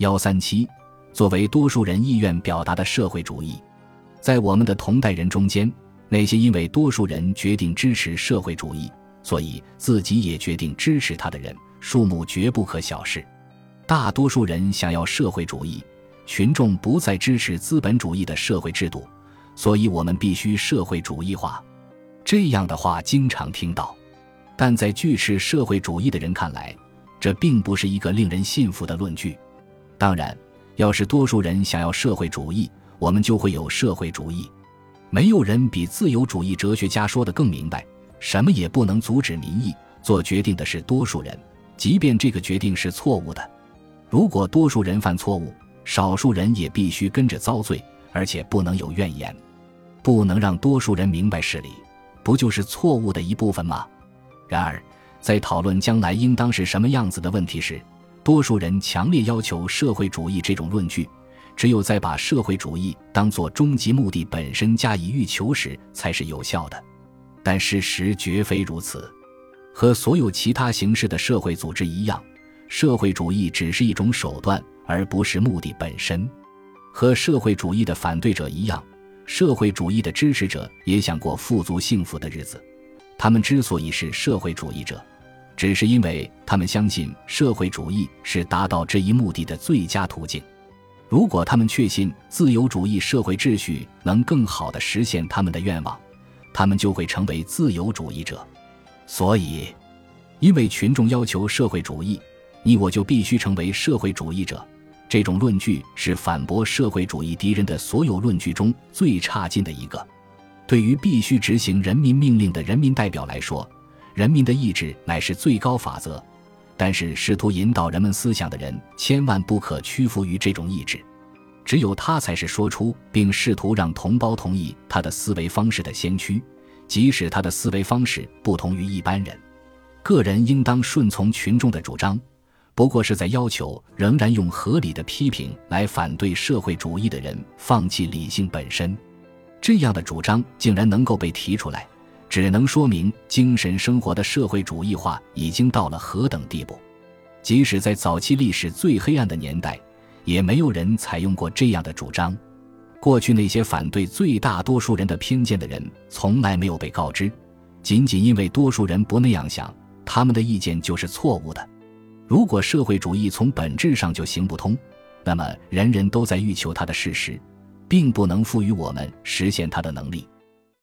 幺三七，作为多数人意愿表达的社会主义，在我们的同代人中间，那些因为多数人决定支持社会主义，所以自己也决定支持他的人，数目绝不可小视。大多数人想要社会主义，群众不再支持资本主义的社会制度，所以我们必须社会主义化。这样的话经常听到，但在拒斥社会主义的人看来，这并不是一个令人信服的论据。当然，要是多数人想要社会主义，我们就会有社会主义。没有人比自由主义哲学家说的更明白：什么也不能阻止民意，做决定的是多数人，即便这个决定是错误的。如果多数人犯错误，少数人也必须跟着遭罪，而且不能有怨言，不能让多数人明白事理。不就是错误的一部分吗？然而，在讨论将来应当是什么样子的问题时，多数人强烈要求社会主义这种论据，只有在把社会主义当作终极目的本身加以欲求时才是有效的。但事实绝非如此。和所有其他形式的社会组织一样，社会主义只是一种手段，而不是目的本身。和社会主义的反对者一样。社会主义的支持者也想过富足幸福的日子，他们之所以是社会主义者，只是因为他们相信社会主义是达到这一目的的最佳途径。如果他们确信自由主义社会秩序能更好地实现他们的愿望，他们就会成为自由主义者。所以，因为群众要求社会主义，你我就必须成为社会主义者。这种论据是反驳社会主义敌人的所有论据中最差劲的一个。对于必须执行人民命令的人民代表来说，人民的意志乃是最高法则。但是，试图引导人们思想的人千万不可屈服于这种意志，只有他才是说出并试图让同胞同意他的思维方式的先驱，即使他的思维方式不同于一般人。个人应当顺从群众的主张。不过是在要求仍然用合理的批评来反对社会主义的人放弃理性本身，这样的主张竟然能够被提出来，只能说明精神生活的社会主义化已经到了何等地步。即使在早期历史最黑暗的年代，也没有人采用过这样的主张。过去那些反对最大多数人的偏见的人，从来没有被告知，仅仅因为多数人不那样想，他们的意见就是错误的。如果社会主义从本质上就行不通，那么人人都在欲求它的事实，并不能赋予我们实现它的能力。